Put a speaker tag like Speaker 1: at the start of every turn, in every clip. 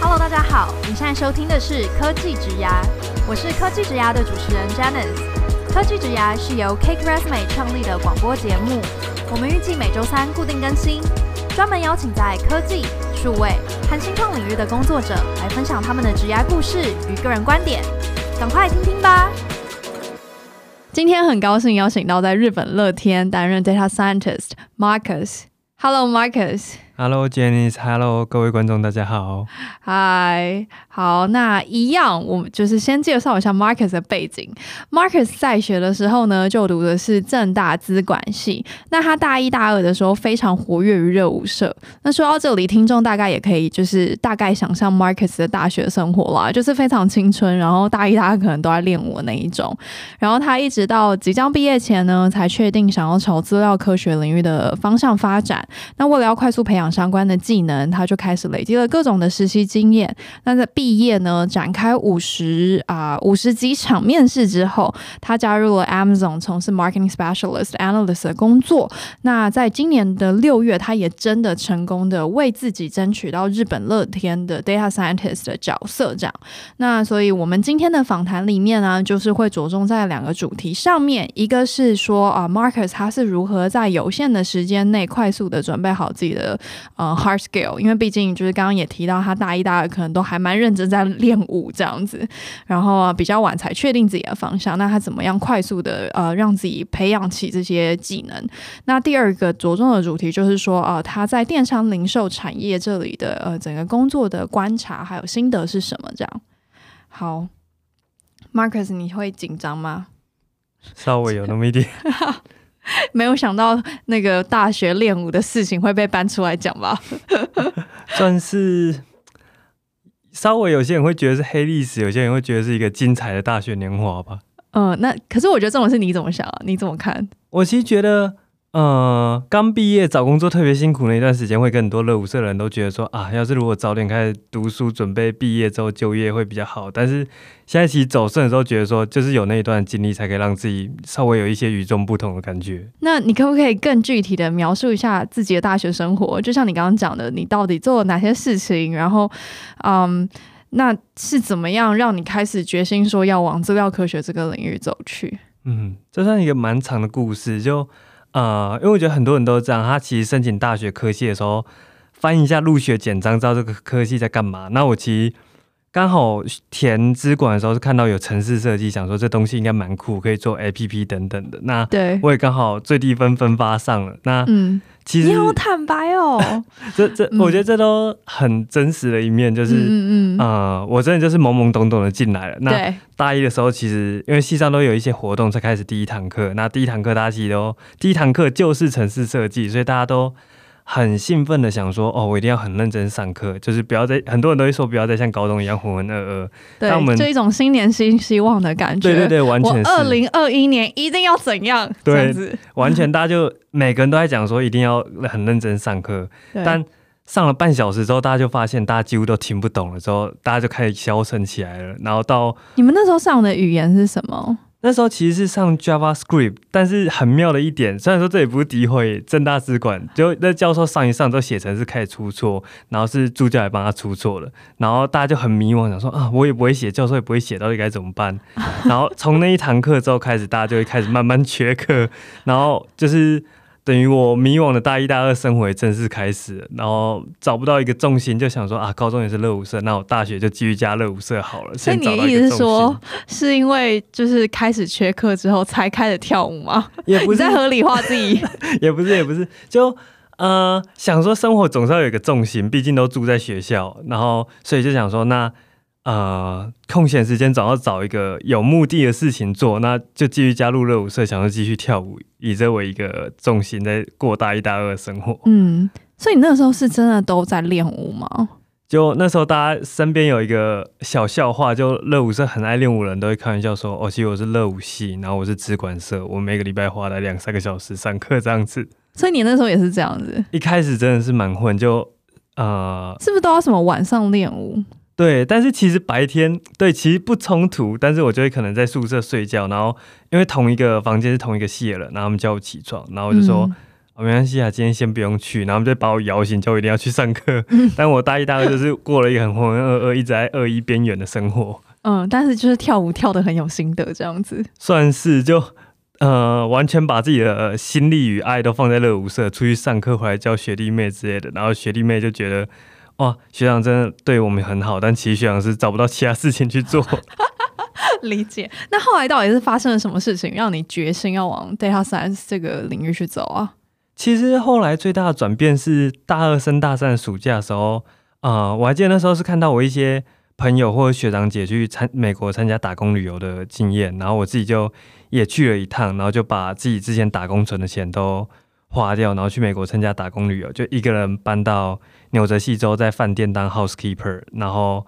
Speaker 1: Hello，大家好，你现在收听的是科技职涯，我是科技职涯的主持人 Janice。科技职涯是由 Cake Resume 创立的广播节目，我们预计每周三固定更新，专门邀请在科技、数位和新创领域的工作者来分享他们的职涯故事与个人观点，赶快听听吧！今天很高兴邀请到在日本乐天担任 Data Scientist Marcus。Hello
Speaker 2: Marcus。Hello Jenny。Hello 各位观众，大家好。
Speaker 1: 嗨，好，那一样，我们就是先介绍一下 Marcus 的背景。Marcus 在学的时候呢，就读的是正大资管系。那他大一、大二的时候非常活跃于热舞社。那说到这里，听众大概也可以就是大概想象 Marcus 的大学生活啦，就是非常青春，然后大一、大二可能都在练舞那一种。然后他一直到即将毕业前呢，才确定想要朝资料科学领域的方向发展。那为了要快速培养相关的技能，他就开始累积了各种的实习经验。那在毕毕业呢，展开五十啊五十几场面试之后，他加入了 Amazon，从事 Marketing Specialist Analyst 的工作。那在今年的六月，他也真的成功的为自己争取到日本乐天的 Data Scientist 的角色。这样，那所以我们今天的访谈里面呢，就是会着重在两个主题上面，一个是说啊，Marcus 他是如何在有限的时间内快速的准备好自己的呃 hard skill，因为毕竟就是刚刚也提到，他大一、大二可能都还蛮认真在练舞这样子，然后啊比较晚才确定自己的方向。那他怎么样快速的呃让自己培养起这些技能？那第二个着重的主题就是说啊、呃，他在电商零售产业这里的呃整个工作的观察还有心得是什么？这样。好，Marcus，你会紧张吗？
Speaker 2: 稍微有那么一点。
Speaker 1: 没有想到那个大学练舞的事情会被搬出来讲吧？
Speaker 2: 算是稍微有些人会觉得是黑历史，有些人会觉得是一个精彩的大学年华吧。
Speaker 1: 嗯，那可是我觉得这种事你怎么想啊？你怎么看？
Speaker 2: 我其实觉得。呃，刚毕业找工作特别辛苦那一段时间，会跟很多乐舞社的人都觉得说啊，要是如果早点开始读书，准备毕业之后就业会比较好。但是现在其实走顺的时候，觉得说就是有那一段经历，才可以让自己稍微有一些与众不同的感觉。
Speaker 1: 那你可不可以更具体的描述一下自己的大学生活？就像你刚刚讲的，你到底做了哪些事情？然后，嗯，那是怎么样让你开始决心说要往资料科学这个领域走去？
Speaker 2: 嗯，这算一个蛮长的故事，就。啊，因为我觉得很多人都这样，他其实申请大学科系的时候，翻一下入学简章，知道这个科系在干嘛。那我其实刚好填资管的时候是看到有城市设计，想说这东西应该蛮酷，可以做 APP 等等的。那对，我也刚好最低分分发上了。那嗯。其实
Speaker 1: 你好坦白哦，
Speaker 2: 这这，我觉得这都很真实的一面，就是，嗯嗯，嗯呃，我真的就是懵懵懂懂的进来了。那大一的时候，其实因为系上都有一些活动，才开始第一堂课。那第一堂课大家其实都第一堂课就是城市设计，所以大家都。很兴奋的想说，哦，我一定要很认真上课，就是不要再，很多人都会说不要再像高中一样浑浑噩噩。
Speaker 1: 对，我们这一种新年新希望的感觉。
Speaker 2: 对对对，完全是。
Speaker 1: 二零二一年一定要怎样？对，
Speaker 2: 完全大家就每个人都在讲说一定要很认真上课，但上了半小时之后，大家就发现大家几乎都听不懂了，之后大家就开始消沉起来了。然后到
Speaker 1: 你们那时候上的语言是什么？
Speaker 2: 那时候其实是上 JavaScript，但是很妙的一点，虽然说这也不是诋毁正大资管，就那教授上一上都写成是开始出错，然后是助教也帮他出错了，然后大家就很迷惘，想说啊，我也不会写，教授也不会写，到底该怎么办？然后从那一堂课之后开始，大家就会开始慢慢缺课，然后就是。等于我迷惘的大一、大二生活也正式开始，然后找不到一个重心，就想说啊，高中也是热舞社，那我大学就继续加热舞社好了。
Speaker 1: 所以你的意思是说，是因为就是开始缺课之后才开始跳舞吗？也不是在合理化自己，
Speaker 2: 也不是，也不是，就呃想说生活总是要有一个重心，毕竟都住在学校，然后所以就想说那。呃，空闲时间总要找一个有目的的事情做，那就继续加入热舞社，想要继续跳舞，以这为一个重心，在过大一、大二的生活。
Speaker 1: 嗯，所以你那时候是真的都在练舞吗？
Speaker 2: 就那时候，大家身边有一个小笑话，就热舞社很爱练舞的人都会开玩笑说：“哦，其实我是热舞系，然后我是资管社，我每个礼拜花了两三个小时上课这样子。”
Speaker 1: 所以你那时候也是这样子？
Speaker 2: 一开始真的是蛮混，就呃，
Speaker 1: 是不是都要什么晚上练舞？
Speaker 2: 对，但是其实白天对其实不冲突，但是我就会可能在宿舍睡觉，然后因为同一个房间是同一个系的人，然后他们叫我起床，然后我就说、嗯哦、没关系啊，今天先不用去，然后他们就把我摇醒，叫我一定要去上课。嗯、但我大一、大二就是过了一个很浑浑噩噩，一直在二一边缘的生活。
Speaker 1: 嗯，但是就是跳舞跳得很有心得，这样子
Speaker 2: 算是就呃完全把自己的心力与爱都放在热舞社，出去上课回来教学弟妹之类的，然后学弟妹就觉得。哇，学长真的对我们很好，但其实学长是找不到其他事情去做。
Speaker 1: 理解。那后来到底是发生了什么事情，让你决心要往 data science 这个领域去走啊？
Speaker 2: 其实后来最大的转变是大二升大三的暑假的时候，啊、呃，我还记得那时候是看到我一些朋友或者学长姐去参美国参加打工旅游的经验，然后我自己就也去了一趟，然后就把自己之前打工存的钱都花掉，然后去美国参加打工旅游，就一个人搬到。纽泽西州在饭店当 housekeeper，然后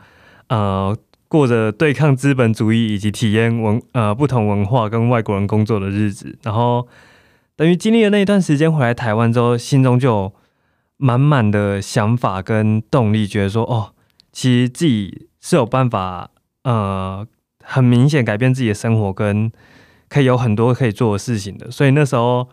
Speaker 2: 呃过着对抗资本主义以及体验文呃不同文化跟外国人工作的日子，然后等于经历了那一段时间回来台湾之后，心中就满满的想法跟动力，觉得说哦，其实自己是有办法呃很明显改变自己的生活，跟可以有很多可以做的事情的，所以那时候。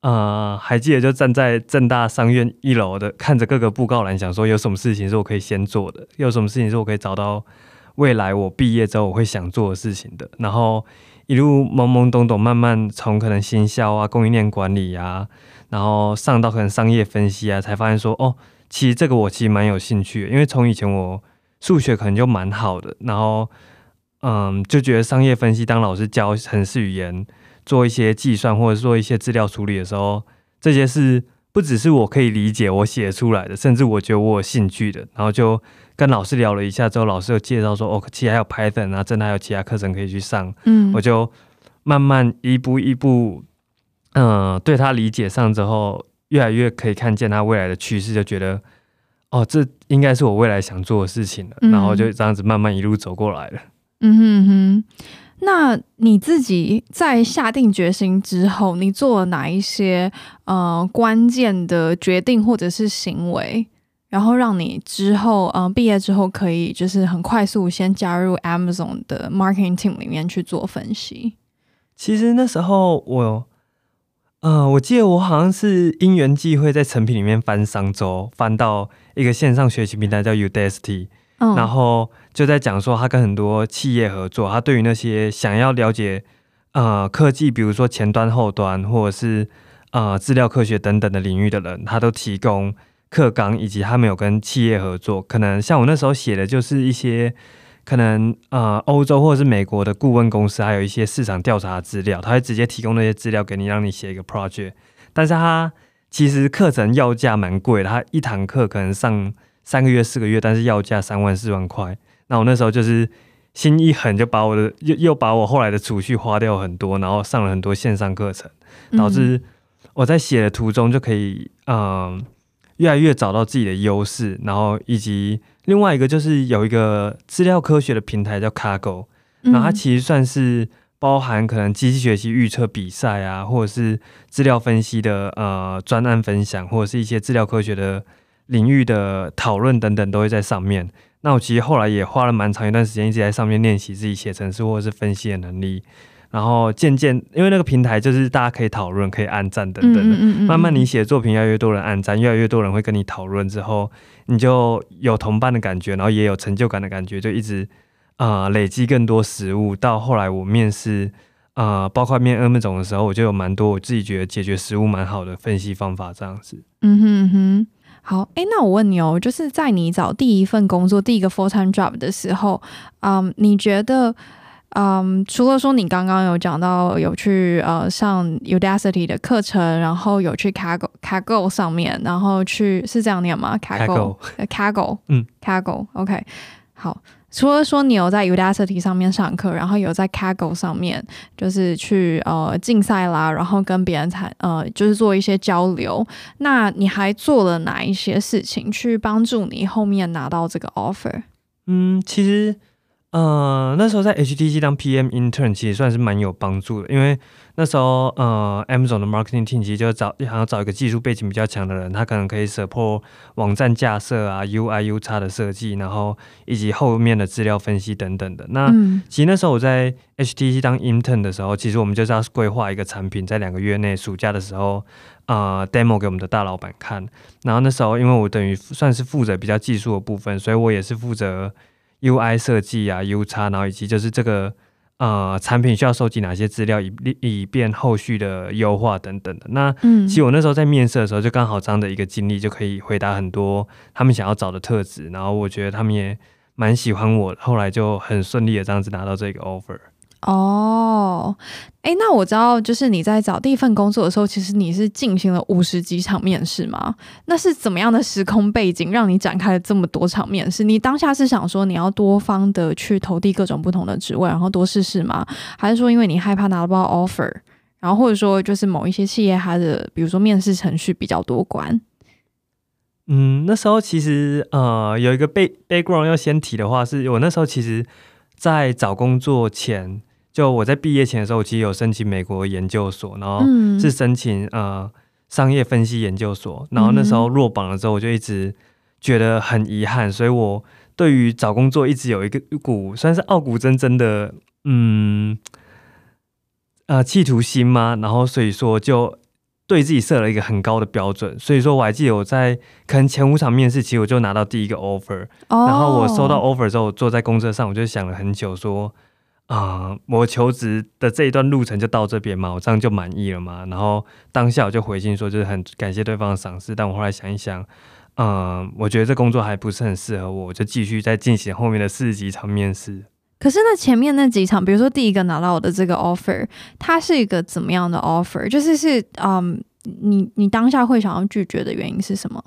Speaker 2: 呃，还记得就站在正大商院一楼的，看着各个布告栏，想说有什么事情是我可以先做的，有什么事情是我可以找到未来我毕业之后我会想做的事情的。然后一路懵懵懂懂，慢慢从可能新销啊、供应链管理啊，然后上到可能商业分析啊，才发现说，哦，其实这个我其实蛮有兴趣，因为从以前我数学可能就蛮好的，然后嗯，就觉得商业分析当老师教程式语言。做一些计算或者做一些资料处理的时候，这些是不只是我可以理解我写出来的，甚至我觉得我有兴趣的。然后就跟老师聊了一下之后，老师又介绍说，哦，其实还有 Python 啊，真的还有其他课程可以去上。嗯，我就慢慢一步一步，嗯、呃，对他理解上之后，越来越可以看见他未来的趋势，就觉得，哦，这应该是我未来想做的事情了。嗯、然后就这样子慢慢一路走过来了。
Speaker 1: 嗯哼哼。那你自己在下定决心之后，你做了哪一些呃关键的决定或者是行为，然后让你之后呃毕业之后可以就是很快速先加入 Amazon 的 marketing team 里面去做分析？
Speaker 2: 其实那时候我呃我记得我好像是因缘际会在成品里面翻商周，翻到一个线上学习平台叫 Udacity。然后就在讲说，他跟很多企业合作，他对于那些想要了解呃科技，比如说前端、后端，或者是呃资料科学等等的领域的人，他都提供课纲，以及他们有跟企业合作。可能像我那时候写的，就是一些可能呃欧洲或者是美国的顾问公司，还有一些市场调查资料，他会直接提供那些资料给你，让你写一个 project。但是他其实课程要价蛮贵的，他一堂课可能上。三个月、四个月，但是要价三万、四万块。那我那时候就是心一狠，就把我的又又把我后来的储蓄花掉很多，然后上了很多线上课程，导致我在写的途中就可以嗯越来越找到自己的优势。然后以及另外一个就是有一个资料科学的平台叫 Cargo，然后它其实算是包含可能机器学习预测比赛啊，或者是资料分析的呃专案分享，或者是一些资料科学的。领域的讨论等等都会在上面。那我其实后来也花了蛮长一段时间，一直在上面练习自己写程式或者是分析的能力。然后渐渐，因为那个平台就是大家可以讨论、可以按赞等等的。嗯嗯嗯，慢慢你写的作品越来越多人按赞，越来越多人会跟你讨论之后，你就有同伴的感觉，然后也有成就感的感觉，就一直啊、呃、累积更多实物。到后来我面试啊、呃，包括面 Amazon 的时候，我就有蛮多我自己觉得解决实物蛮好的分析方法，这样子。
Speaker 1: 嗯哼哼。好，哎，那我问你哦，就是在你找第一份工作、第一个 full time job 的时候，嗯，你觉得，嗯，除了说你刚刚有讲到有去呃上 Udacity 的课程，然后有去 Cargo Cargo 上面，然后去是这样念吗？Cargo Cargo，嗯，Kaggle，OK，好。除了说你有在 Udacity 上面上课，然后有在 Kaggle 上面就是去呃竞赛啦，然后跟别人谈呃就是做一些交流，那你还做了哪一些事情去帮助你后面拿到这个 offer？
Speaker 2: 嗯，其实呃，那时候在 HTC 当 PM intern 其实算是蛮有帮助的，因为那时候呃，Amazon 的 marketing team 其实就找想要找一个技术背景比较强的人，他可能可以 support 网站架设啊、UI、UX 的设计，然后以及后面的资料分析等等的。那、嗯、其实那时候我在 HTC 当 intern 的时候，其实我们就是要规划一个产品，在两个月内暑假的时候，呃，demo 给我们的大老板看。然后那时候因为我等于算是负责比较技术的部分，所以我也是负责。UI 设计啊 U 叉然后以及就是这个呃产品需要收集哪些资料，以以便后续的优化等等的。那其实我那时候在面试的时候，就刚好这样的一个经历，就可以回答很多他们想要找的特质。然后我觉得他们也蛮喜欢我，后来就很顺利的这样子拿到这个 offer。
Speaker 1: 哦，哎，那我知道，就是你在找第一份工作的时候，其实你是进行了五十几场面试吗？那是怎么样的时空背景让你展开了这么多场面试？你当下是想说你要多方的去投递各种不同的职位，然后多试试吗？还是说因为你害怕拿不到 offer，然后或者说就是某一些企业它的比如说面试程序比较多关？
Speaker 2: 嗯，那时候其实呃有一个 background 要先提的话，是我那时候其实在找工作前。就我在毕业前的时候，我其实有申请美国研究所，然后是申请呃商业分析研究所，然后那时候落榜了之后，我就一直觉得很遗憾，所以我对于找工作一直有一个一股算是傲骨铮铮的嗯呃企图心嘛，然后所以说就对自己设了一个很高的标准，所以说我还记得我在可能前五场面试，其实我就拿到第一个 offer，然后我收到 offer 之后，我坐在公车上，我就想了很久说。啊、呃，我求职的这一段路程就到这边嘛，我这样就满意了嘛。然后当下我就回信说，就是很感谢对方的赏识。但我后来想一想，嗯、呃，我觉得这工作还不是很适合我，我就继续再进行后面的四十几场面试。
Speaker 1: 可是那前面那几场，比如说第一个拿到我的这个 offer，它是一个怎么样的 offer？就是是，嗯，你你当下会想要拒绝的原因是什么？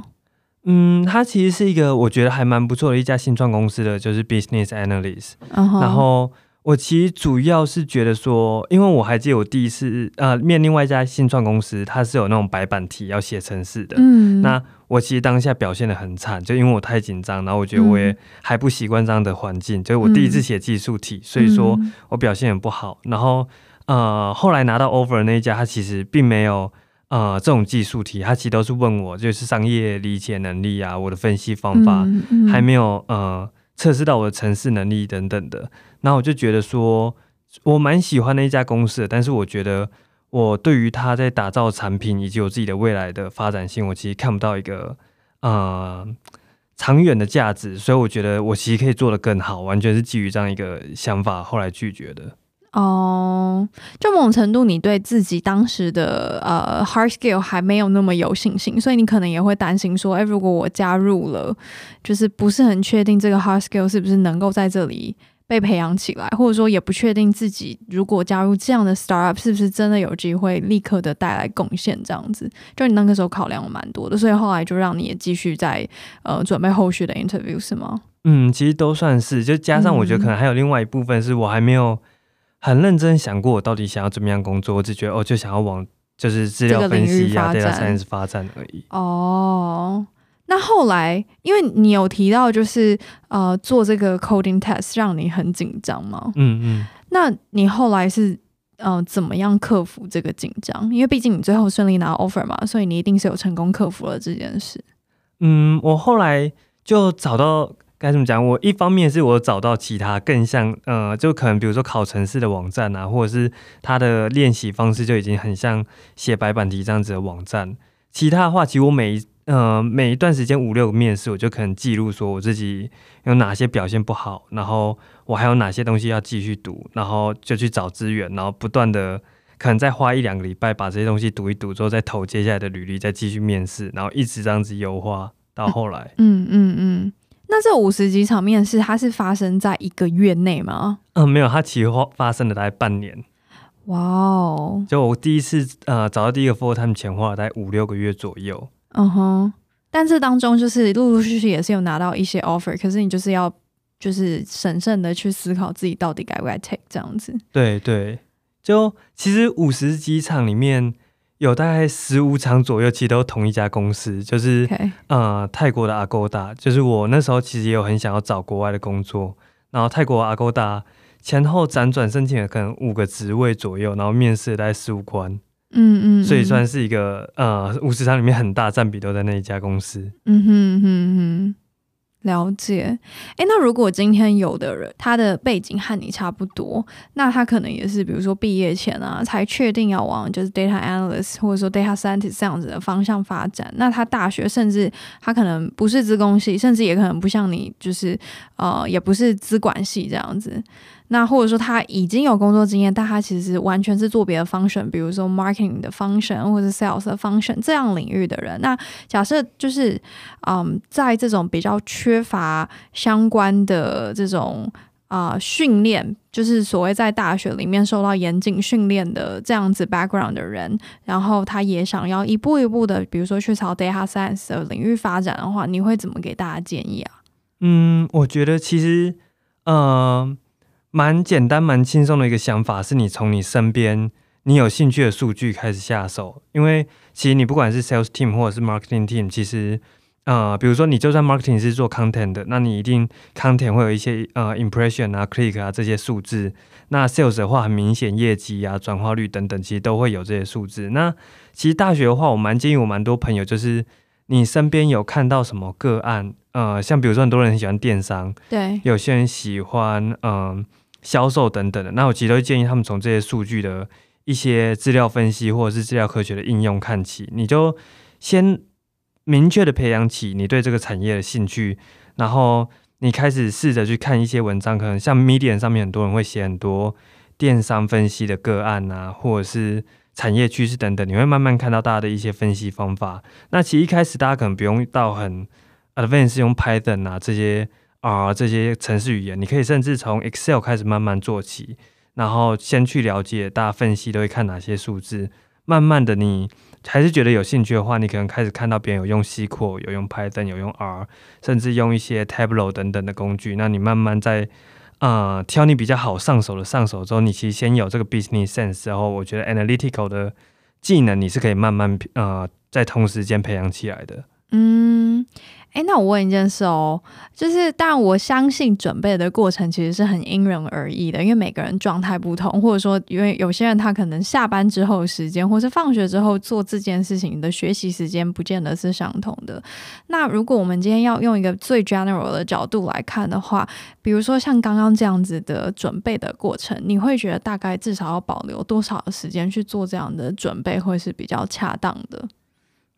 Speaker 2: 嗯，它其实是一个我觉得还蛮不错的一家新创公司的，就是 business analyst，、uh huh. 然后。我其实主要是觉得说，因为我还记得我第一次呃面另外一家新创公司，它是有那种白板题要写程式的。嗯，那我其实当下表现的很惨，就因为我太紧张，然后我觉得我也还不习惯这样的环境，就是我第一次写技术题，所以说我表现很不好。然后呃后来拿到 offer 的那一家，他其实并没有呃这种技术题，他其实都是问我就是商业理解能力啊，我的分析方法还没有呃。测试到我的城市能力等等的，那我就觉得说，我蛮喜欢那一家公司的，但是我觉得我对于他在打造产品以及我自己的未来的发展性，我其实看不到一个呃长远的价值，所以我觉得我其实可以做得更好，完全是基于这样一个想法，后来拒绝的。
Speaker 1: 哦，就某种程度，你对自己当时的呃 hard skill 还没有那么有信心，所以你可能也会担心说，哎，如果我加入了，就是不是很确定这个 hard skill 是不是能够在这里被培养起来，或者说也不确定自己如果加入这样的 startup 是不是真的有机会立刻的带来贡献，这样子，就你那个时候考量了蛮多的，所以后来就让你也继续在呃准备后续的 interview 是吗？
Speaker 2: 嗯，其实都算是，就加上我觉得可能还有另外一部分是我还没有。很认真想过我到底想要怎么样工作，我只觉得哦，就想要往就是资料分析呀、data science 发展而已。
Speaker 1: 哦，那后来因为你有提到就是呃做这个 coding test 让你很紧张吗？嗯嗯。那你后来是呃怎么样克服这个紧张？因为毕竟你最后顺利拿 offer 嘛，所以你一定是有成功克服了这件事。
Speaker 2: 嗯，我后来就找到。该怎么讲？我一方面是我找到其他更像，呃，就可能比如说考城市的网站啊，或者是他的练习方式就已经很像写白板题这样子的网站。其他的话，其实我每一呃每一段时间五六个面试，我就可能记录说我自己有哪些表现不好，然后我还有哪些东西要继续读，然后就去找资源，然后不断的可能再花一两个礼拜把这些东西读一读之后，再投接下来的履历，再继续面试，然后一直这样子优化到后来。
Speaker 1: 嗯。嗯嗯那这五十几场面试，它是发生在一个月内吗？
Speaker 2: 嗯，没有，它其实发生了大概半年。
Speaker 1: 哇哦！
Speaker 2: 就我第一次呃找到第一个 full time 前，花了大概五六个月左右。
Speaker 1: 嗯哼，但这当中就是陆陆续续也是有拿到一些 offer，可是你就是要就是审慎的去思考自己到底该不该 take 这样子。
Speaker 2: 对对，就其实五十几场里面。有大概十五场左右，其实都同一家公司，就是.呃泰国的 Agoda，就是我那时候其实也有很想要找国外的工作，然后泰国 Agoda 前后辗转申请了可能五个职位左右，然后面试了大概十五关，
Speaker 1: 嗯，嗯嗯，
Speaker 2: 所以算是一个呃五十场里面很大占比都在那一家公司。
Speaker 1: 嗯哼哼哼。了解，哎，那如果今天有的人他的背景和你差不多，那他可能也是比如说毕业前啊才确定要往就是 data analyst 或者说 data scientist 这样子的方向发展，那他大学甚至他可能不是资工系，甚至也可能不像你就是呃也不是资管系这样子。那或者说他已经有工作经验，但他其实完全是做别的 function，比如说 marketing 的 function 或者 sales 的 function 这样领域的人。那假设就是，嗯，在这种比较缺乏相关的这种啊、训练，就是所谓在大学里面受到严谨训练的这样子 background 的人，然后他也想要一步一步的，比如说去朝 data science 的领域发展的话，你会怎么给大家建议啊？
Speaker 2: 嗯，我觉得其实，嗯、蛮简单、蛮轻松的一个想法，是你从你身边你有兴趣的数据开始下手。因为其实你不管是 sales team 或者是 marketing team，其实呃，比如说你就算 marketing 是做 content 的，那你一定 content 会有一些呃 impression 啊、click 啊这些数字。那 sales 的话，很明显业绩啊、转化率等等，其实都会有这些数字。那其实大学的话，我蛮建议我蛮多朋友，就是你身边有看到什么个案，呃，像比如说很多人很喜欢电商，
Speaker 1: 对，
Speaker 2: 有些人喜欢嗯。呃销售等等的，那我其实都建议他们从这些数据的一些资料分析或者是资料科学的应用看起，你就先明确的培养起你对这个产业的兴趣，然后你开始试着去看一些文章，可能像 Medium 上面很多人会写很多电商分析的个案啊，或者是产业趋势等等，你会慢慢看到大家的一些分析方法。那其实一开始大家可能不用到很 advanced 用 Python 啊这些。啊，这些程式语言，你可以甚至从 Excel 开始慢慢做起，然后先去了解大家分析都会看哪些数字。慢慢的，你还是觉得有兴趣的话，你可能开始看到别人有用 SQL，有用 Python，有用 R，甚至用一些 Tableau 等等的工具。那你慢慢在呃挑你比较好上手的上手之后，你其实先有这个 business sense 之后，我觉得 analytical 的技能你是可以慢慢呃在同时间培养起来的。
Speaker 1: 嗯。哎，那我问一件事哦，就是但我相信准备的过程其实是很因人而异的，因为每个人状态不同，或者说因为有些人他可能下班之后时间，或是放学之后做这件事情的学习时间，不见得是相同的。那如果我们今天要用一个最 general 的角度来看的话，比如说像刚刚这样子的准备的过程，你会觉得大概至少要保留多少时间去做这样的准备，会是比较恰当的？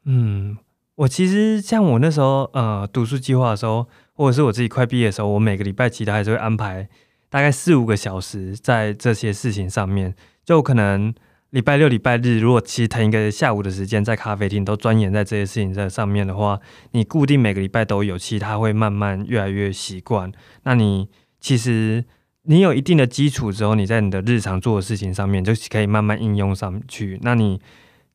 Speaker 2: 嗯。我其实像我那时候呃读书计划的时候，或者是我自己快毕业的时候，我每个礼拜其实还是会安排大概四五个小时在这些事情上面。就可能礼拜六、礼拜日，如果其实腾一个下午的时间在咖啡厅都钻研在这些事情在上面的话，你固定每个礼拜都有，其实它会慢慢越来越习惯。那你其实你有一定的基础之后，你在你的日常做的事情上面就可以慢慢应用上去。那你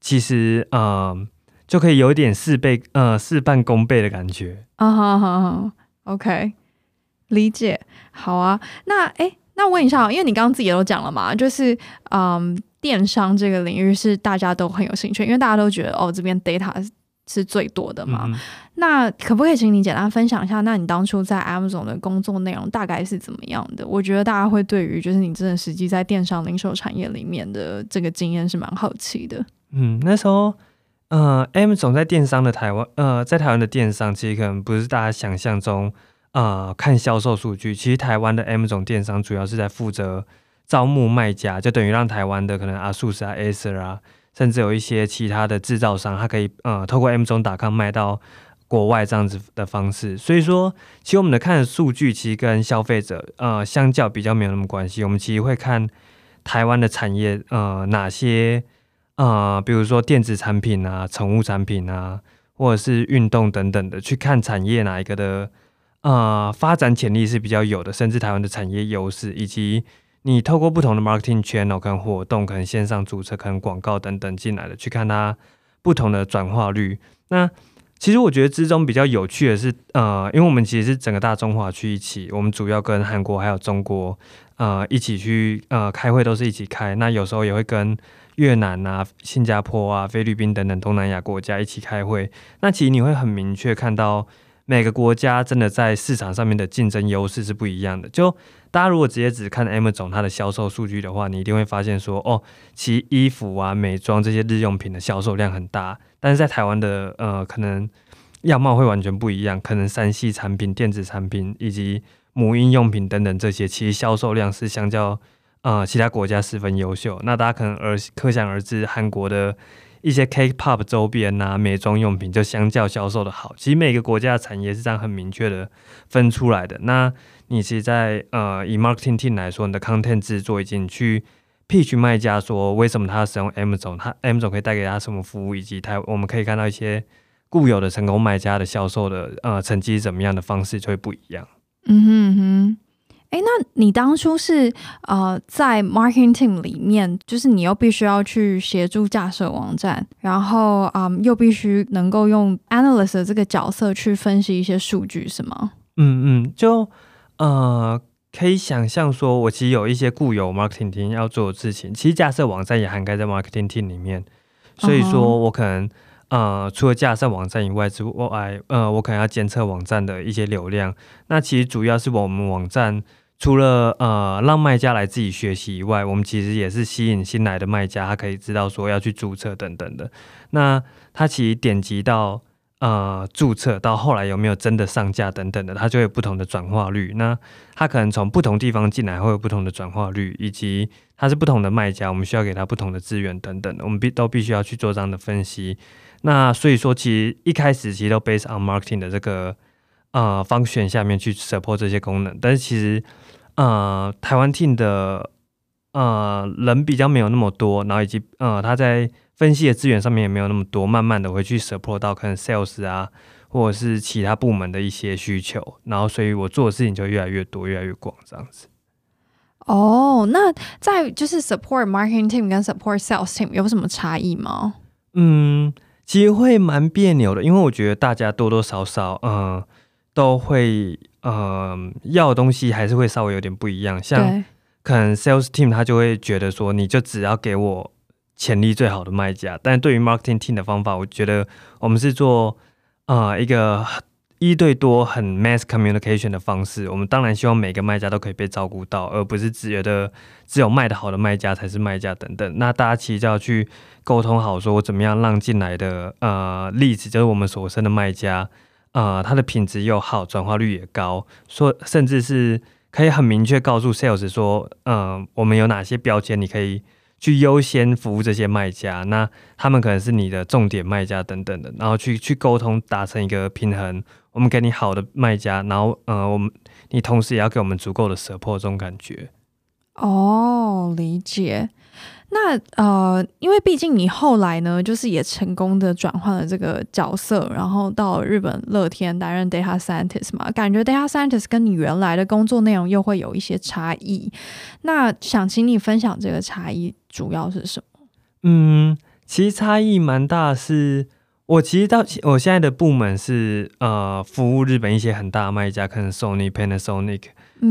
Speaker 2: 其实呃。就可以有一点事倍呃事半功倍的感觉啊哈哈
Speaker 1: 哈，OK，理解，好啊。那哎，那问一下，因为你刚刚自己也都讲了嘛，就是嗯，电商这个领域是大家都很有兴趣，因为大家都觉得哦，这边 data 是最多的嘛。嗯、那可不可以请你简单分享一下，那你当初在 Amazon 的工作内容大概是怎么样的？我觉得大家会对于就是你真的实际在电商零售产业里面的这个经验是蛮好奇的。
Speaker 2: 嗯，那时候。呃，M 总在电商的台湾，呃，在台湾的电商其实可能不是大家想象中，呃，看销售数据。其实台湾的 M 总电商主要是在负责招募卖家，就等于让台湾的可能阿苏斯啊、Acer 啊，甚至有一些其他的制造商，它可以呃透过 M 总打康卖到国外这样子的方式。所以说，其实我们的看的数据其实跟消费者呃相较比较没有那么关系。我们其实会看台湾的产业呃哪些。啊、比如说电子产品啊、宠物产品啊，或者是运动等等的，去看产业哪一个的啊、发展潜力是比较有的，甚至台湾的产业优势，以及你透过不同的 marketing channel，跟活动、可能线上注册、可能广告等等进来的，去看它不同的转化率。那其实我觉得之中比较有趣的是，呃，因为我们其实是整个大中华区一起，我们主要跟韩国还有中国呃一起去呃开会，都是一起开。那有时候也会跟越南啊、新加坡啊、菲律宾等等东南亚国家一起开会，那其实你会很明确看到每个国家真的在市场上面的竞争优势是不一样的。就大家如果直接只看 Amazon 它的销售数据的话，你一定会发现说，哦，其衣服啊、美妆这些日用品的销售量很大，但是在台湾的呃，可能样貌会完全不一样，可能三 C 产品、电子产品以及母婴用品等等这些，其实销售量是相较呃其他国家十分优秀。那大家可能而可想而知，韩国的。一些 K-pop 周边啊，美妆用品就相较销售的好。其实每个国家的产业是这样很明确的分出来的。那你其实在呃以 marketing team 来说，你的 content 制作以及你去 pitch 卖家说为什么他使用 Amazon，他 Amazon 可以带给他什么服务，以及他我们可以看到一些固有的成功卖家的销售的呃成绩怎么样的方式就会不一样。
Speaker 1: 嗯哼哼。哎，那你当初是呃在 marketing team 里面，就是你又必须要去协助架设网站，然后嗯又必须能够用 analyst 的这个角色去分析一些数据，是吗？
Speaker 2: 嗯嗯，就呃可以想象说，我其实有一些固有 marketing team 要做的事情，其实架设网站也涵盖在 marketing team 里面，所以说我可能。呃，除了架设网站以外之外，呃，我可能要监测网站的一些流量。那其实主要是我们网站除了呃让卖家来自己学习以外，我们其实也是吸引新来的卖家，他可以知道说要去注册等等的。那他其实点击到。呃，注册到后来有没有真的上架等等的，它就会有不同的转化率。那它可能从不同地方进来会有不同的转化率，以及它是不同的卖家，我们需要给他不同的资源等等的，我们必都必须要去做这样的分析。那所以说，其实一开始其实都 based on marketing 的这个呃 function 下面去 support 这些功能，但是其实呃台湾 team 的呃人比较没有那么多，然后以及呃他在。分析的资源上面也没有那么多，慢慢的会去 support 到可能 sales 啊，或者是其他部门的一些需求，然后所以我做的事情就越来越多，越来越广这样子。
Speaker 1: 哦，那在就是 support marketing team 跟 support sales team 有什么差异吗？
Speaker 2: 嗯，其实会蛮别扭的，因为我觉得大家多多少少，嗯、呃，都会，嗯、呃，要的东西还是会稍微有点不一样。像可能 sales team 他就会觉得说，你就只要给我。潜力最好的卖家，但对于 marketing team 的方法，我觉得我们是做啊、呃、一个一对多很 mass communication 的方式。我们当然希望每个卖家都可以被照顾到，而不是只觉得只有卖得好的卖家才是卖家等等。那大家其实就要去沟通好，说我怎么样让进来的呃例子，就是我们所生的卖家，呃，它的品质又好，转化率也高，说甚至是可以很明确告诉 sales 说，嗯、我们有哪些标签，你可以。去优先服务这些卖家，那他们可能是你的重点卖家等等的，然后去去沟通达成一个平衡。我们给你好的卖家，然后呃，我们你同时也要给我们足够的 support，这种感觉。
Speaker 1: 哦，理解。那呃，因为毕竟你后来呢，就是也成功的转换了这个角色，然后到日本乐天担任 data scientist 嘛，感觉 data scientist 跟你原来的工作内容又会有一些差异。那想请你分享这个差异主要是什么？
Speaker 2: 嗯，其实差异蛮大是，是我其实到我现在的部门是呃，服务日本一些很大的卖家，可能 Sony、Panasonic。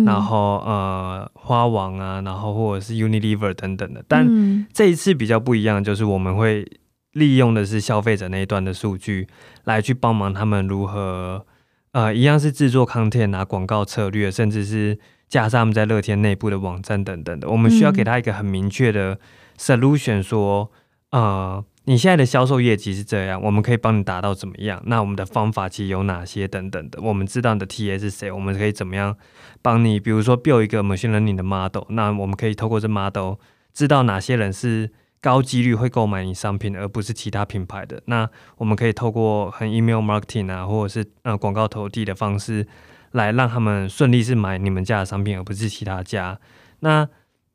Speaker 2: 然后呃，花王啊，然后或者是 Unilever 等等的，但这一次比较不一样，就是我们会利用的是消费者那一端的数据，来去帮忙他们如何呃，一样是制作 content 啊，广告策略，甚至是加上他们在乐天内部的网站等等的，我们需要给他一个很明确的 solution，说呃。你现在的销售业绩是这样，我们可以帮你达到怎么样？那我们的方法其实有哪些等等的？我们知道你的 TA 是谁，我们可以怎么样帮你？比如说 build 一个 machine learning 的 model，那我们可以透过这 model 知道哪些人是高几率会购买你商品，而不是其他品牌的。那我们可以透过很 email marketing 啊，或者是呃广告投递的方式，来让他们顺利是买你们家的商品，而不是其他家。那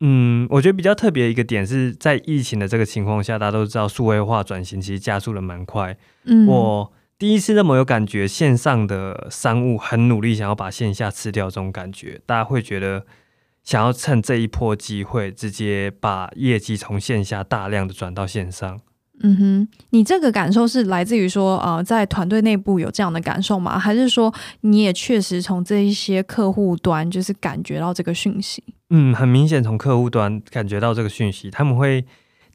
Speaker 2: 嗯，我觉得比较特别的一个点是在疫情的这个情况下，大家都知道数位化转型其实加速了蛮快。嗯，我第一次那么有感觉，线上的商务很努力想要把线下吃掉这种感觉，大家会觉得想要趁这一波机会，直接把业绩从线下大量的转到线上。
Speaker 1: 嗯哼，你这个感受是来自于说，呃，在团队内部有这样的感受吗？还是说你也确实从这一些客户端就是感觉到这个讯息？
Speaker 2: 嗯，很明显从客户端感觉到这个讯息，他们会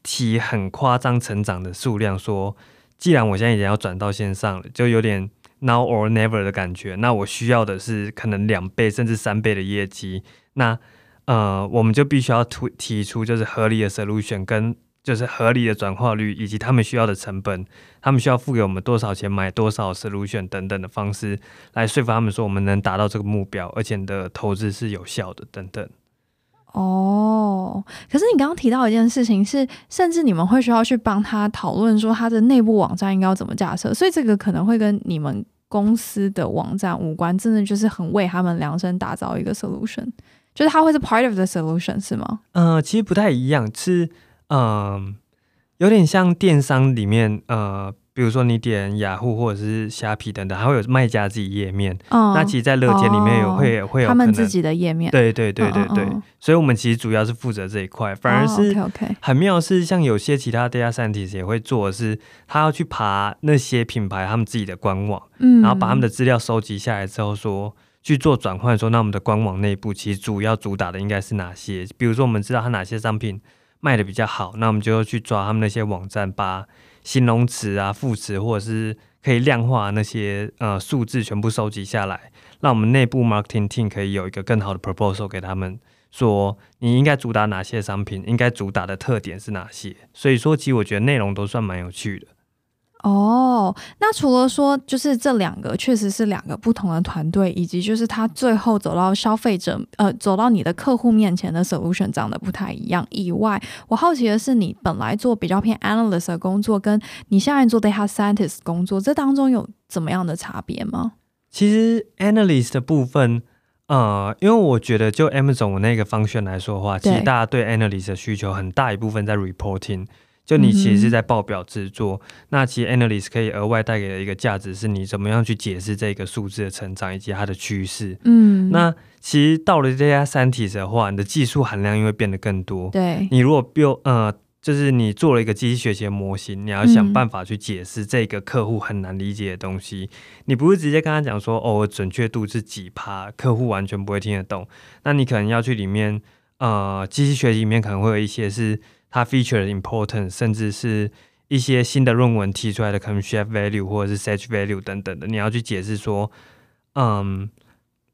Speaker 2: 提很夸张成长的数量，说既然我现在已经要转到线上了，就有点 now or never 的感觉。那我需要的是可能两倍甚至三倍的业绩。那呃，我们就必须要提提出就是合理的 solution 跟就是合理的转化率，以及他们需要的成本，他们需要付给我们多少钱买多少 solution 等等的方式来说服他们说我们能达到这个目标，而且你的投资是有效的等等。
Speaker 1: 哦，可是你刚刚提到一件事情是，甚至你们会需要去帮他讨论说他的内部网站应该要怎么架设，所以这个可能会跟你们公司的网站无关，真的就是很为他们量身打造一个 solution，就是他会是 part of the solution 是吗？
Speaker 2: 嗯、呃，其实不太一样，是嗯、呃，有点像电商里面呃。比如说你点雅虎或者是虾皮等等，还会有卖家自己页面。哦、那其实，在乐天里面也会、哦、会有他
Speaker 1: 们自己的页面。
Speaker 2: 对对对对对，所以我们其实主要是负责这一块。反而是很妙是，像有些其他 data scientist 也会做的是，他要去爬那些品牌他们自己的官网，嗯、然后把他们的资料收集下来之后说，去做转换，说那我们的官网内部其实主要主打的应该是哪些？比如说我们知道它哪些商品卖的比较好，那我们就去抓他们那些网站把。形容词啊、副词，或者是可以量化那些呃数字，全部收集下来，让我们内部 marketing team 可以有一个更好的 proposal 给他们，说你应该主打哪些商品，应该主打的特点是哪些。所以说，其实我觉得内容都算蛮有趣的。
Speaker 1: 哦，那除了说就是这两个确实是两个不同的团队，以及就是他最后走到消费者呃走到你的客户面前的 solution 长得不太一样以外，我好奇的是你本来做比较偏 analyst 的工作，跟你现在做 data scientist 工作，这当中有怎么样的差别吗？
Speaker 2: 其实 analyst 的部分，呃，因为我觉得就 Amazon 那个 function 来说的话，其实大家对 analyst 的需求很大一部分在 reporting。就你其实是在报表制作，嗯、那其实 analyst 可以额外带给的一个价值是你怎么样去解释这个数字的成长以及它的趋势。嗯，那其实到了 data scientist 的话，你的技术含量又会变得更多。
Speaker 1: 对，
Speaker 2: 你如果 build 呃，就是你做了一个机器学习的模型，你要想办法去解释这个客户很难理解的东西。嗯、你不是直接跟他讲说哦，准确度是几趴，客户完全不会听得懂。那你可能要去里面呃，机器学习里面可能会有一些是。它 feature 的 importance，甚至是一些新的论文提出来的可能 shift value 或者是 search value 等等的，你要去解释说，嗯，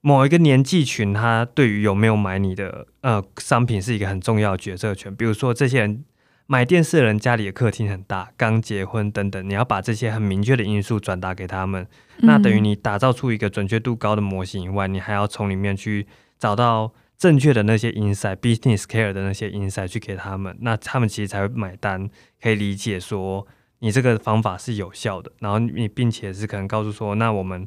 Speaker 2: 某一个年纪群他对于有没有买你的呃商品是一个很重要的决策权。比如说，这些人买电视的人家里的客厅很大，刚结婚等等，你要把这些很明确的因素转达给他们，那等于你打造出一个准确度高的模型以外，你还要从里面去找到。正确的那些 insight，business care 的那些 insight 去给他们，那他们其实才会买单，可以理解说你这个方法是有效的，然后你并且是可能告诉说，那我们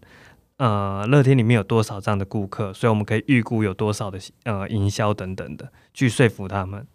Speaker 2: 呃乐天里面有多少这样的顾客，所以我们可以预估有多少的呃营销等等的，去说服他们。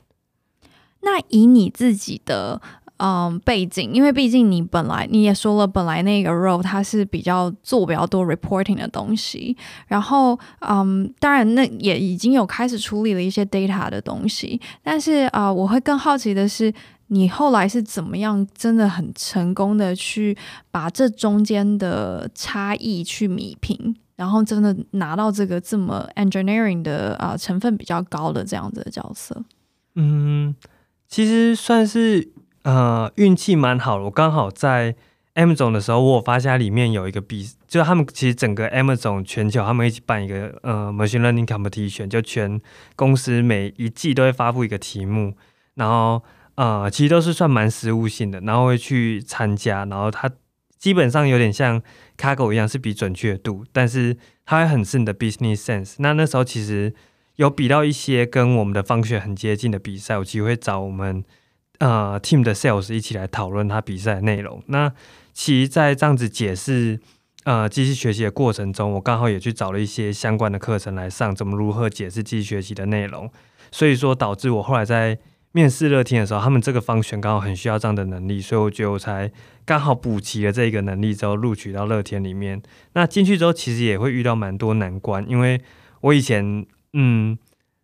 Speaker 1: 那以你自己的。嗯，背景，因为毕竟你本来你也说了，本来那个 role 它是比较做比较多 reporting 的东西，然后嗯，当然那也已经有开始处理了一些 data 的东西，但是啊、我会更好奇的是，你后来是怎么样真的很成功的去把这中间的差异去弭平，然后真的拿到这个这么 engineering 的啊、成分比较高的这样子的角色？
Speaker 2: 嗯，其实算是。呃，运气蛮好的。我刚好在 Amazon 的时候，我发现里面有一个比，就他们其实整个 Amazon 全球，他们一起办一个呃 Machine Learning Competition，就全公司每一季都会发布一个题目，然后呃，其实都是算蛮实务性的，然后会去参加，然后它基本上有点像 Kaggle 一样，是比准确度，但是它会很是你的 business sense。那那时候其实有比到一些跟我们的方学很接近的比赛，有机会找我们。呃，team 的 sales 一起来讨论他比赛的内容。那其实，在这样子解释呃机器学习的过程中，我刚好也去找了一些相关的课程来上，怎么如何解释机器学习的内容。所以说，导致我后来在面试乐天的时候，他们这个方选刚好很需要这样的能力，所以我觉得我才刚好补齐了这一个能力之后，录取到乐天里面。那进去之后，其实也会遇到蛮多难关，因为我以前嗯，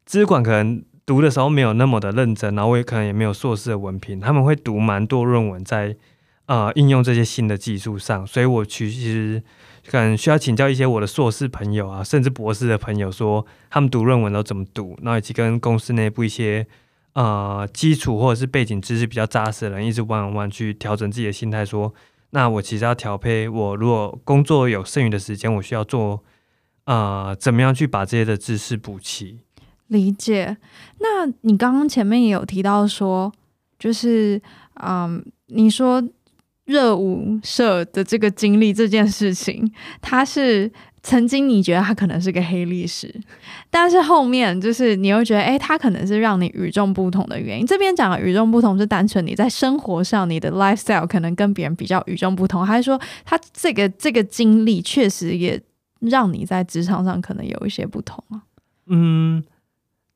Speaker 2: 资管可能。读的时候没有那么的认真，然后我也可能也没有硕士的文凭，他们会读蛮多论文在呃应用这些新的技术上，所以我其实可能需要请教一些我的硕士朋友啊，甚至博士的朋友，说他们读论文都怎么读，然后以及跟公司内部一些呃基础或者是背景知识比较扎实的人，一直 one on one 去调整自己的心态，说那我其实要调配，我如果工作有剩余的时间，我需要做呃，怎么样去把这些的知识补齐？
Speaker 1: 理解。那你刚刚前面也有提到说，就是嗯，你说热舞社的这个经历这件事情，它是。曾经你觉得它可能是个黑历史，但是后面就是你又觉得，哎，它可能是让你与众不同的原因。这边讲的与众不同是单纯你在生活上你的 lifestyle 可能跟别人比较与众不同，还是说它这个这个经历确实也让你在职场上可能有一些不同啊？
Speaker 2: 嗯，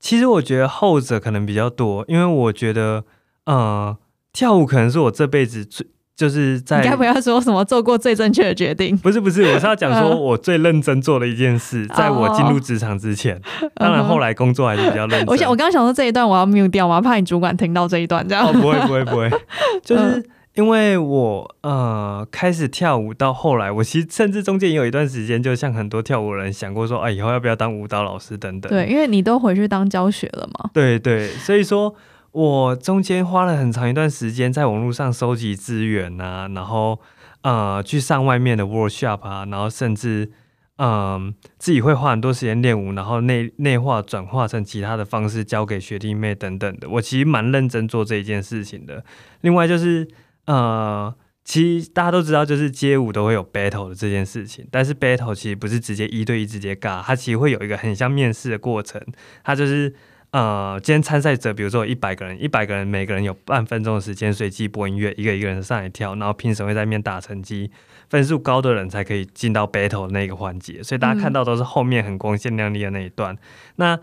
Speaker 2: 其实我觉得后者可能比较多，因为我觉得，呃，跳舞可能是我这辈子最。就是在
Speaker 1: 你该不要说什么做过最正确的决定？
Speaker 2: 不是不是，我是要讲说我最认真做的一件事，在我进入职场之前。当然后来工作还是比较认真。
Speaker 1: 我想我刚刚想说这一段我要 mute 掉吗？怕你主管听到这一段这样。
Speaker 2: 哦，不会不会不会，就是因为我呃开始跳舞到后来，我其实甚至中间也有一段时间，就像很多跳舞人想过说，啊以后要不要当舞蹈老师等等。
Speaker 1: 对，因为你都回去当教学了嘛。
Speaker 2: 对对，所以说。我中间花了很长一段时间在网络上收集资源啊，然后呃去上外面的 workshop 啊，然后甚至嗯、呃、自己会花很多时间练舞，然后内内化转化成其他的方式教给学弟妹等等的。我其实蛮认真做这一件事情的。另外就是呃，其实大家都知道，就是街舞都会有 battle 的这件事情，但是 battle 其实不是直接一对一直接尬，它其实会有一个很像面试的过程，它就是。呃，今天参赛者，比如说一百个人，一百个人每个人有半分钟的时间随机播音乐，一个一个人上来跳，然后评审会在面打成绩，分数高的人才可以进到 battle 那个环节，所以大家看到都是后面很光鲜亮丽的那一段。那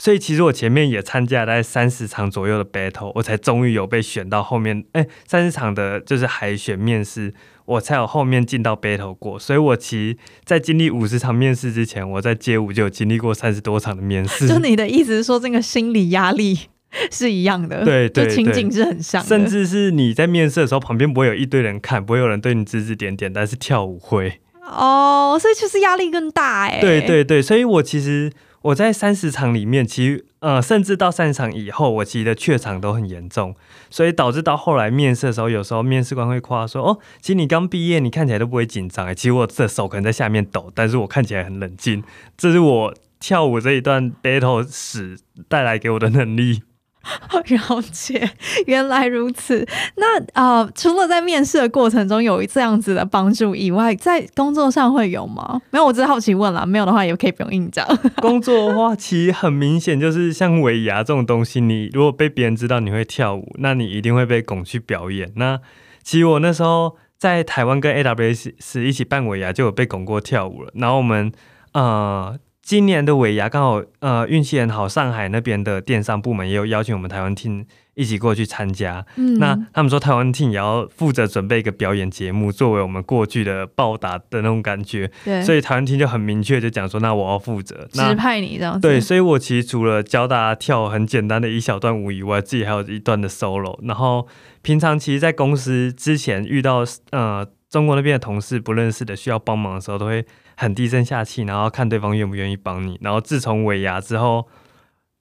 Speaker 2: 所以其实我前面也参加了大概三十场左右的 battle，我才终于有被选到后面，哎，三十场的就是海选面试。我才有后面进到 battle 过，所以我其实在经历五十场面试之前，我在街舞就有经历过三十多场的面试。
Speaker 1: 就你的意思是说，这个心理压力 是一样的，
Speaker 2: 对，对，对，
Speaker 1: 就情景是很像的。
Speaker 2: 甚至是你在面试的时候，旁边不会有一堆人看，不会有人对你指指点点，但是跳舞会。
Speaker 1: 哦，所以其实压力更大哎。
Speaker 2: 对对对，所以我其实。我在三十场里面，其实呃，甚至到三十场以后，我其实的怯场都很严重，所以导致到后来面试的时候，有时候面试官会夸说：“哦，其实你刚毕业，你看起来都不会紧张哎。”其实我的手可能在下面抖，但是我看起来很冷静。这是我跳舞这一段 battle 史带来给我的能力。
Speaker 1: 了解，原来如此。那呃，除了在面试的过程中有这样子的帮助以外，在工作上会有吗？没有，我只是好奇问啦。没有的话，也可以不用硬讲。
Speaker 2: 工作的话，其实很明显，就是像尾牙这种东西，你如果被别人知道你会跳舞，那你一定会被拱去表演。那其实我那时候在台湾跟 AWS 一起办尾牙，就有被拱过跳舞了。然后我们呃。今年的尾牙刚好，呃，运气很好，上海那边的电商部门也有邀请我们台湾 team 一起过去参加。嗯，那他们说台湾 team 也要负责准备一个表演节目，作为我们过去的报答的那种感觉。对，所以台湾 team 就很明确就讲说，那我要负责，
Speaker 1: 指派你这样子。
Speaker 2: 对，所以我其实除了教大家跳很简单的一小段舞以外，自己还有一段的 solo。然后平常其实，在公司之前遇到呃中国那边的同事不认识的需要帮忙的时候，都会。很低声下气，然后看对方愿不愿意帮你。然后自从尾牙之后，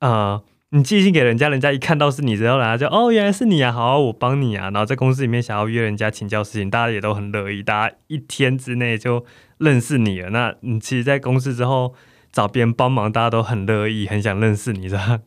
Speaker 2: 呃，你寄信给人家，人家一看到是你之后，然后就哦，原来是你啊，好啊，我帮你啊。然后在公司里面想要约人家请教事情，大家也都很乐意，大家一天之内就认识你了。那你其实，在公司之后找别人帮忙，大家都很乐意，很想认识你，是吧？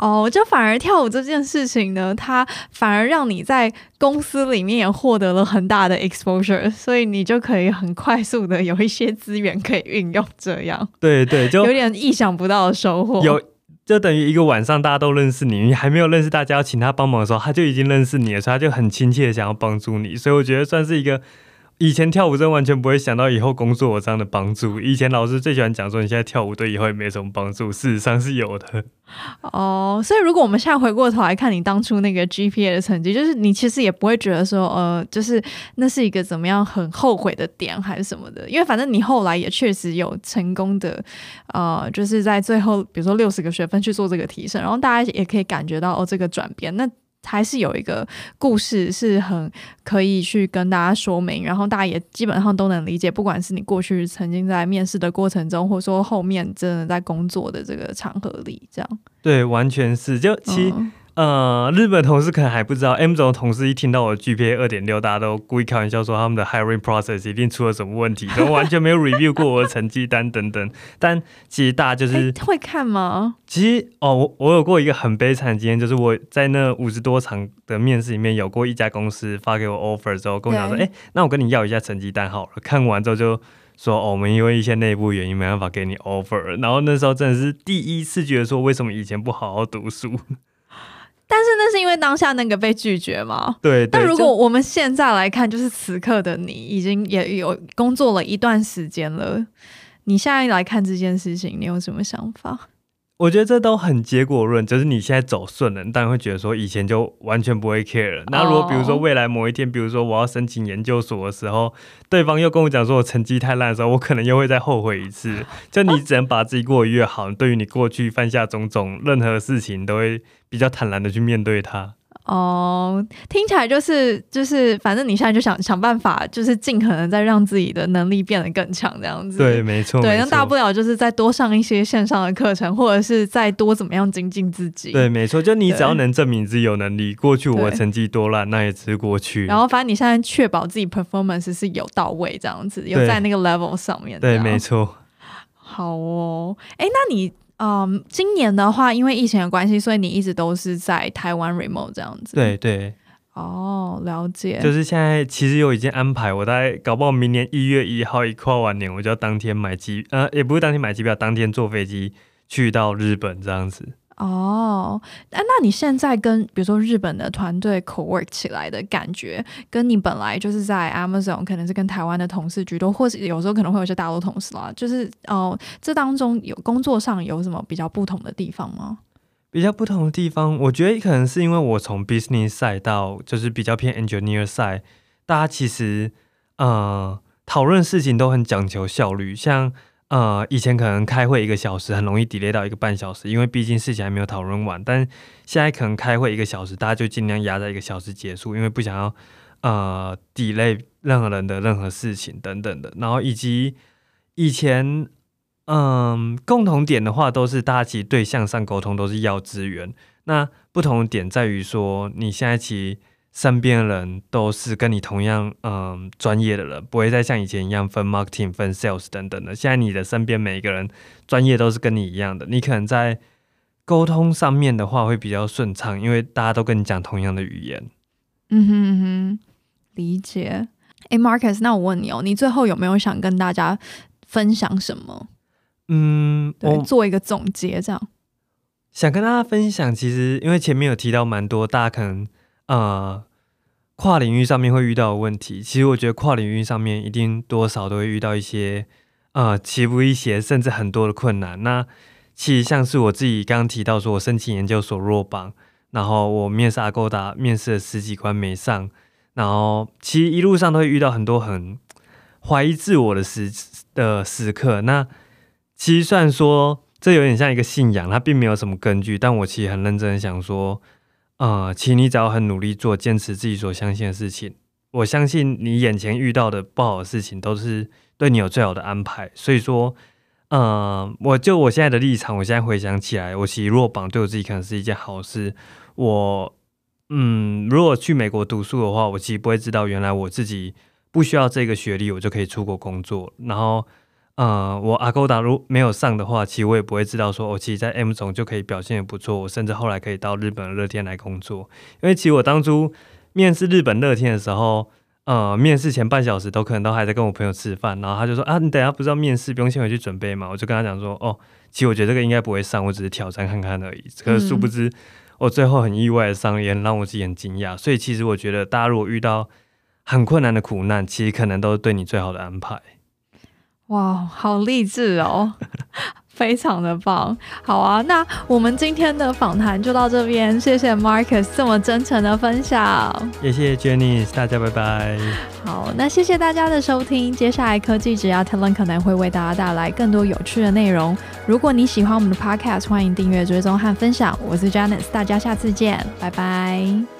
Speaker 1: 哦，就反而跳舞这件事情呢，它反而让你在公司里面也获得了很大的 exposure，所以你就可以很快速的有一些资源可以运用。这样，
Speaker 2: 对对，就
Speaker 1: 有点意想不到的收获。
Speaker 2: 有，就等于一个晚上大家都认识你，你还没有认识大家要请他帮忙的时候，他就已经认识你了，所以他就很亲切的想要帮助你。所以我觉得算是一个。以前跳舞真完全不会想到以后工作有这样的帮助。以前老师最喜欢讲说，你现在跳舞对以后也没什么帮助，事实上是有的。
Speaker 1: 哦，所以如果我们现在回过头来看你当初那个 GPA 的成绩，就是你其实也不会觉得说，呃，就是那是一个怎么样很后悔的点还是什么的，因为反正你后来也确实有成功的，呃，就是在最后比如说六十个学分去做这个提升，然后大家也可以感觉到哦这个转变那。还是有一个故事是很可以去跟大家说明，然后大家也基本上都能理解。不管是你过去曾经在面试的过程中，或者说后面真的在工作的这个场合里，这样。
Speaker 2: 对，完全是。就其实，呃，日本同事可能还不知道，Amazon 的同事一听到我 GPA 二点六，大家都故意开玩笑说他们的 hiring process 一定出了什么问题，都完全没有 review 过我的成绩单等等。但其实大家就是
Speaker 1: 会看吗？
Speaker 2: 其实哦，我我有过一个很悲惨的经验，就是我在那五十多场的面试里面，有过一家公司发给我 offer 之后，跟我讲说，哎，那我跟你要一下成绩单好了。看完之后就说，哦，我们因为一些内部原因没办法给你 offer。然后那时候真的是第一次觉得说，为什么以前不好好读书？
Speaker 1: 但是那是因为当下那个被拒绝吗？
Speaker 2: 对。
Speaker 1: 但如果我们现在来看，就是此刻的你已经也有工作了一段时间了，你现在来看这件事情，你有什么想法？
Speaker 2: 我觉得这都很结果论，就是你现在走顺了，当然会觉得说以前就完全不会 care 了。那如果比如说未来某一天，比如说我要申请研究所的时候，对方又跟我讲说我成绩太烂的时候，我可能又会再后悔一次。就你只能把自己过得越好，对于你过去犯下种种任何事情，都会比较坦然的去面对它。
Speaker 1: 哦，听起来就是就是，反正你现在就想想办法，就是尽可能再让自己的能力变得更强，这样子。
Speaker 2: 对，没错。
Speaker 1: 对，那大不了就是再多上一些线上的课程，或者是再多怎么样精进自己。
Speaker 2: 对，没错。就你只要能证明自己有能力，过去我成绩多烂，那也只是过去。
Speaker 1: 然后，反正你现在确保自己 performance 是有到位，这样子有在那个 level 上面。
Speaker 2: 对，没错。
Speaker 1: 好哦，哎，那你。嗯，今年的话，因为疫情的关系，所以你一直都是在台湾 remote 这样子。
Speaker 2: 对对。
Speaker 1: 哦，了解。
Speaker 2: 就是现在其实有已经安排，我大概搞不好明年一月一号一跨完年，我就要当天买机，呃，也不是当天买机票，当天坐飞机去到日本这样子。
Speaker 1: 哦，那那你现在跟比如说日本的团队 co-work 起来的感觉，跟你本来就是在 Amazon 可能是跟台湾的同事居多，或是有时候可能会有些大陆同事啦，就是哦，这当中有工作上有什么比较不同的地方吗？
Speaker 2: 比较不同的地方，我觉得可能是因为我从 business 赛到就是比较偏 engineer side，大家其实呃讨论事情都很讲求效率，像。呃，以前可能开会一个小时很容易 delay 到一个半小时，因为毕竟事情还没有讨论完。但现在可能开会一个小时，大家就尽量压在一个小时结束，因为不想要呃 delay 任何人的任何事情等等的。然后以及以前，嗯、共同点的话都是大家其实对向上沟通都是要资源。那不同点在于说，你现在其实。身边的人都是跟你同样嗯专业的人，不会再像以前一样分 marketing、分 sales 等等的。现在你的身边每一个人专业都是跟你一样的，你可能在沟通上面的话会比较顺畅，因为大家都跟你讲同样的语言。
Speaker 1: 嗯哼嗯哼，理解。哎，Marcus，那我问你哦，你最后有没有想跟大家分享什么？
Speaker 2: 嗯，
Speaker 1: 对，做一个总结这样。
Speaker 2: 想跟大家分享，其实因为前面有提到蛮多，大家可能。呃，跨领域上面会遇到的问题，其实我觉得跨领域上面一定多少都会遇到一些呃棋不一些，甚至很多的困难。那其实像是我自己刚刚提到说，我申请研究所落榜，然后我面试阿勾达面试了十几关没上，然后其实一路上都会遇到很多很怀疑自我的时的时刻。那其实虽然说这有点像一个信仰，它并没有什么根据，但我其实很认真的想说。呃，其实你只要很努力做，坚持自己所相信的事情，我相信你眼前遇到的不好的事情都是对你有最好的安排。所以说，呃，我就我现在的立场，我现在回想起来，我其实落榜对我自己可能是一件好事。我，嗯，如果去美国读书的话，我其实不会知道原来我自己不需要这个学历，我就可以出国工作。然后。呃，我 Agoda 如没有上的话，其实我也不会知道说，我其实，在 Amazon 就可以表现的不错，我甚至后来可以到日本乐天来工作。因为其实我当初面试日本乐天的时候，呃，面试前半小时都可能都还在跟我朋友吃饭，然后他就说啊，你等下不是要面试，不用先回去准备嘛？我就跟他讲说，哦，其实我觉得这个应该不会上，我只是挑战看看而已。可是殊不知，我最后很意外的上，也让我自己很惊讶。所以其实我觉得，大家如果遇到很困难的苦难，其实可能都是对你最好的安排。
Speaker 1: 哇，好励志哦，非常的棒。好啊，那我们今天的访谈就到这边，谢谢 Marcus 这么真诚的分享，
Speaker 2: 也谢谢 Jenny，大家拜拜。
Speaker 1: 好，那谢谢大家的收听，接下来科技只要 Talent 可能会为大家带来更多有趣的内容。如果你喜欢我们的 Podcast，欢迎订阅、追踪和分享。我是 Janice，大家下次见，拜拜。